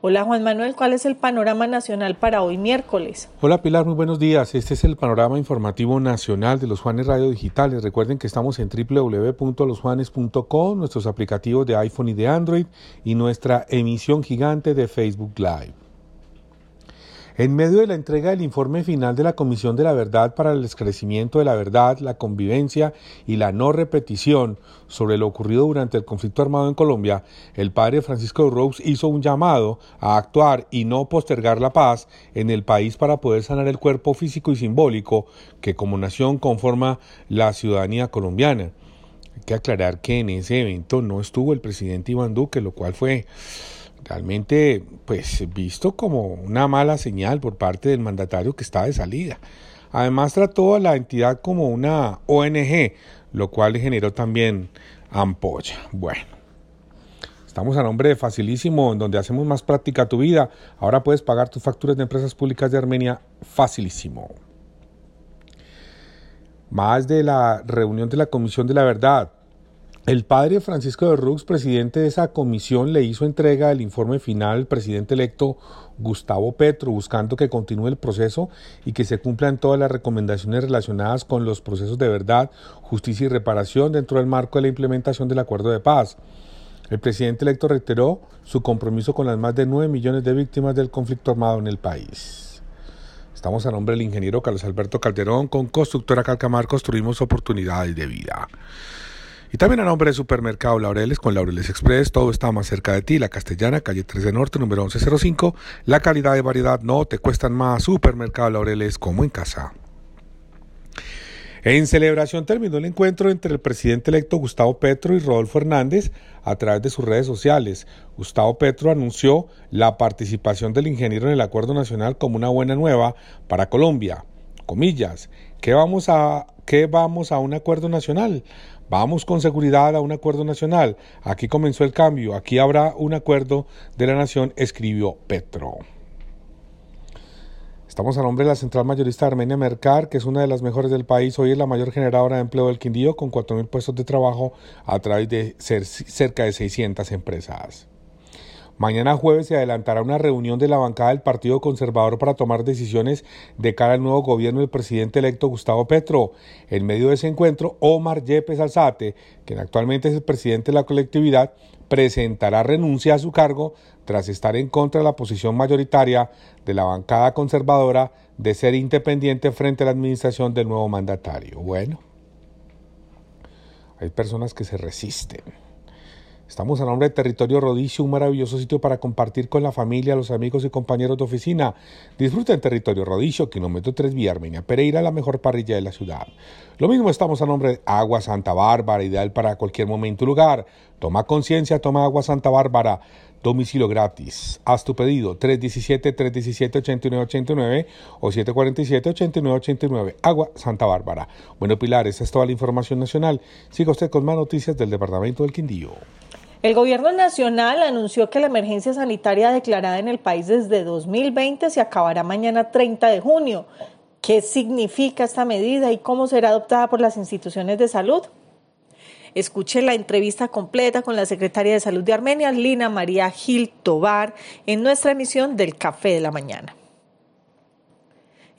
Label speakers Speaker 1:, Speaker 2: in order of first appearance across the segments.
Speaker 1: Hola Juan Manuel, ¿cuál es el panorama nacional para hoy miércoles?
Speaker 2: Hola Pilar, muy buenos días. Este es el panorama informativo nacional de los Juanes Radio Digitales. Recuerden que estamos en www.losjuanes.com, nuestros aplicativos de iPhone y de Android y nuestra emisión gigante de Facebook Live. En medio de la entrega del informe final de la Comisión de la Verdad para el esclarecimiento de la verdad, la convivencia y la no repetición sobre lo ocurrido durante el conflicto armado en Colombia, el padre Francisco Rose hizo un llamado a actuar y no postergar la paz en el país para poder sanar el cuerpo físico y simbólico que como nación conforma la ciudadanía colombiana. Hay que aclarar que en ese evento no estuvo el presidente Iván Duque, lo cual fue realmente pues visto como una mala señal por parte del mandatario que está de salida. Además trató a la entidad como una ONG, lo cual generó también ampolla. Bueno, estamos a nombre de Facilísimo, en donde hacemos más práctica tu vida. Ahora puedes pagar tus facturas de empresas públicas de Armenia facilísimo. Más de la reunión de la Comisión de la Verdad. El padre Francisco de Rux, presidente de esa comisión, le hizo entrega del informe final al presidente electo Gustavo Petro, buscando que continúe el proceso y que se cumplan todas las recomendaciones relacionadas con los procesos de verdad, justicia y reparación dentro del marco de la implementación del acuerdo de paz. El presidente electo reiteró su compromiso con las más de 9 millones de víctimas del conflicto armado en el país. Estamos a nombre del ingeniero Carlos Alberto Calderón, con Constructora Calcamar construimos oportunidades de vida. Y también a nombre de Supermercado Laureles con Laureles Express, todo está más cerca de ti, la Castellana, calle 3 de Norte, número 1105. La calidad y variedad no te cuestan más. Supermercado Laureles como en casa. En celebración terminó el encuentro entre el presidente electo Gustavo Petro y Rodolfo Hernández a través de sus redes sociales. Gustavo Petro anunció la participación del ingeniero en el Acuerdo Nacional como una buena nueva para Colombia. Comillas, ¿qué vamos a, qué vamos a un acuerdo nacional? Vamos con seguridad a un acuerdo nacional. Aquí comenzó el cambio. Aquí habrá un acuerdo de la nación, escribió Petro. Estamos a nombre de la central mayorista Armenia Mercar, que es una de las mejores del país. Hoy es la mayor generadora de empleo del Quindío, con 4.000 puestos de trabajo a través de cerca de 600 empresas. Mañana jueves se adelantará una reunión de la bancada del Partido Conservador para tomar decisiones de cara al nuevo gobierno del presidente electo Gustavo Petro. En medio de ese encuentro, Omar Yepes Alzate, quien actualmente es el presidente de la colectividad, presentará renuncia a su cargo tras estar en contra de la posición mayoritaria de la bancada conservadora de ser independiente frente a la administración del nuevo mandatario. Bueno, hay personas que se resisten. Estamos a nombre de Territorio Rodicio, un maravilloso sitio para compartir con la familia, los amigos y compañeros de oficina. Disfruten Territorio Rodicio, kilómetro 3 vía Armenia Pereira, la mejor parrilla de la ciudad. Lo mismo estamos a nombre de Agua Santa Bárbara, ideal para cualquier momento y lugar. Toma conciencia, toma Agua Santa Bárbara. Domicilio gratis. Haz tu pedido 317-317-8989 o 747-8989. Agua Santa Bárbara. Bueno, Pilar, esta es toda la información nacional. Siga usted con más noticias del Departamento del Quindío.
Speaker 1: El gobierno nacional anunció que la emergencia sanitaria declarada en el país desde 2020 se acabará mañana 30 de junio. ¿Qué significa esta medida y cómo será adoptada por las instituciones de salud? Escuche la entrevista completa con la secretaria de Salud de Armenia, Lina María Gil Tobar, en nuestra emisión del Café de la Mañana.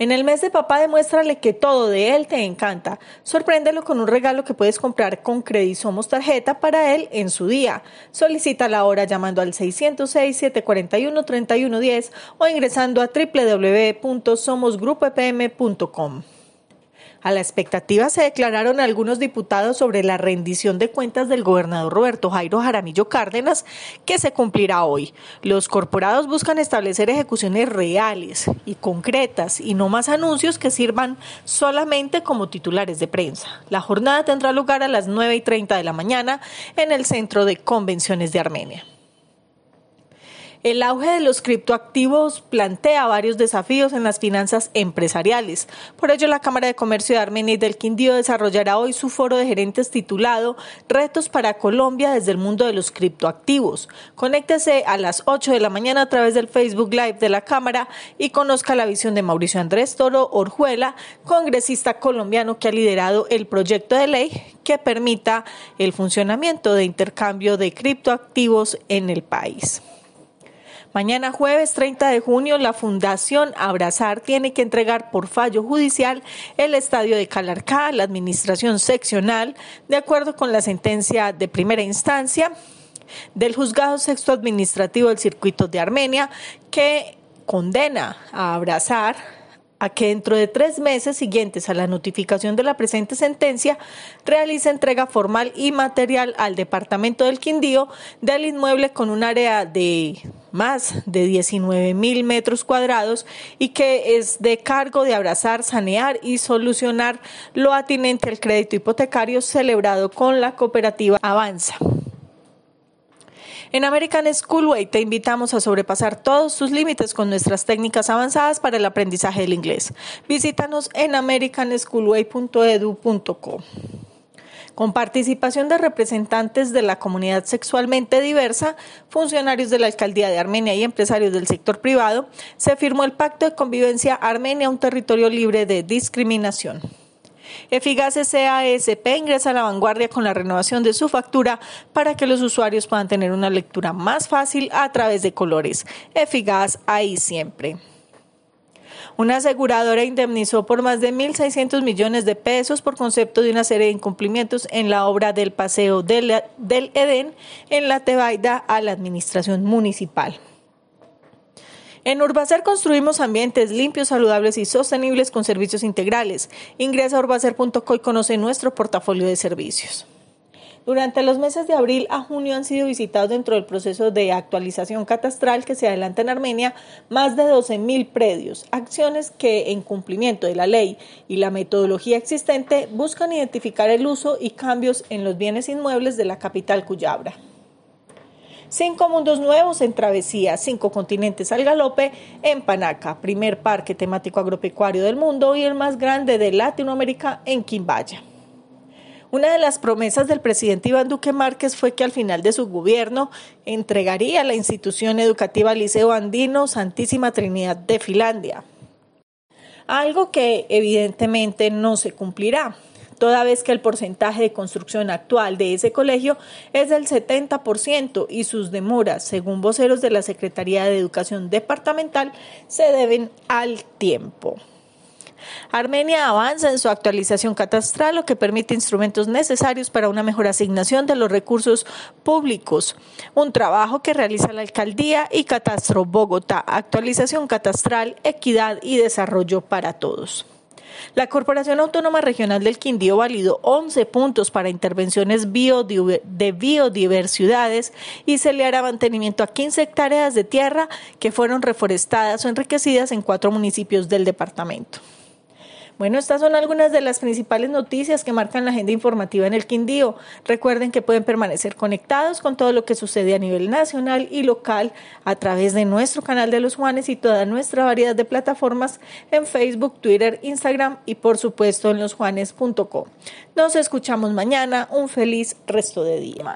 Speaker 1: En el mes de papá demuéstrale que todo de él te encanta. Sorpréndelo con un regalo que puedes comprar con Somos tarjeta para él en su día. Solicita la hora llamando al 606-741-3110 o ingresando a www.somosgrupepm.com. A la expectativa se declararon algunos diputados sobre la rendición de cuentas del gobernador Roberto Jairo Jaramillo Cárdenas, que se cumplirá hoy. Los corporados buscan establecer ejecuciones reales y concretas y no más anuncios que sirvan solamente como titulares de prensa. La jornada tendrá lugar a las 9 y 30 de la mañana en el Centro de Convenciones de Armenia. El auge de los criptoactivos plantea varios desafíos en las finanzas empresariales. Por ello, la Cámara de Comercio de Armenia y del Quindío desarrollará hoy su foro de gerentes titulado Retos para Colombia desde el mundo de los criptoactivos. Conéctese a las 8 de la mañana a través del Facebook Live de la Cámara y conozca la visión de Mauricio Andrés Toro Orjuela, congresista colombiano que ha liderado el proyecto de ley que permita el funcionamiento de intercambio de criptoactivos en el país. Mañana jueves 30 de junio, la Fundación Abrazar tiene que entregar por fallo judicial el estadio de Calarcá a la Administración Seccional, de acuerdo con la sentencia de primera instancia del Juzgado Sexto Administrativo del Circuito de Armenia, que condena a Abrazar a que dentro de tres meses siguientes a la notificación de la presente sentencia realice entrega formal y material al Departamento del Quindío del inmueble con un área de más de 19 mil metros cuadrados y que es de cargo de abrazar, sanear y solucionar lo atinente al crédito hipotecario celebrado con la cooperativa Avanza. En American Schoolway te invitamos a sobrepasar todos tus límites con nuestras técnicas avanzadas para el aprendizaje del inglés. Visítanos en americanschoolway.edu.co con participación de representantes de la comunidad sexualmente diversa, funcionarios de la Alcaldía de Armenia y empresarios del sector privado, se firmó el Pacto de Convivencia Armenia, un territorio libre de discriminación. Efigas SASP ingresa a la vanguardia con la renovación de su factura para que los usuarios puedan tener una lectura más fácil a través de colores. Efigas ahí siempre. Una aseguradora indemnizó por más de 1.600 millones de pesos por concepto de una serie de incumplimientos en la obra del Paseo del, del Edén en la Tebaida a la Administración Municipal. En Urbacer construimos ambientes limpios, saludables y sostenibles con servicios integrales. Ingresa a urbacer.co y conoce nuestro portafolio de servicios. Durante los meses de abril a junio han sido visitados dentro del proceso de actualización catastral que se adelanta en Armenia más de 12.000 predios, acciones que en cumplimiento de la ley y la metodología existente buscan identificar el uso y cambios en los bienes inmuebles de la capital Cuyabra. Cinco mundos nuevos en travesía, cinco continentes al galope en Panaca, primer parque temático agropecuario del mundo y el más grande de Latinoamérica en Quimbaya. Una de las promesas del presidente Iván Duque Márquez fue que al final de su gobierno entregaría la institución educativa Liceo Andino Santísima Trinidad de Finlandia. Algo que evidentemente no se cumplirá toda vez que el porcentaje de construcción actual de ese colegio es del 70% y sus demoras, según voceros de la Secretaría de Educación Departamental, se deben al tiempo. Armenia avanza en su actualización catastral, lo que permite instrumentos necesarios para una mejor asignación de los recursos públicos, un trabajo que realiza la Alcaldía y Catastro Bogotá, actualización catastral, equidad y desarrollo para todos. La Corporación Autónoma Regional del Quindío validó 11 puntos para intervenciones de biodiversidades y se le hará mantenimiento a 15 hectáreas de tierra que fueron reforestadas o enriquecidas en cuatro municipios del departamento. Bueno, estas son algunas de las principales noticias que marcan la agenda informativa en el Quindío. Recuerden que pueden permanecer conectados con todo lo que sucede a nivel nacional y local a través de nuestro canal de los Juanes y toda nuestra variedad de plataformas en Facebook, Twitter, Instagram y por supuesto en losjuanes.com. Nos escuchamos mañana. Un feliz resto de día.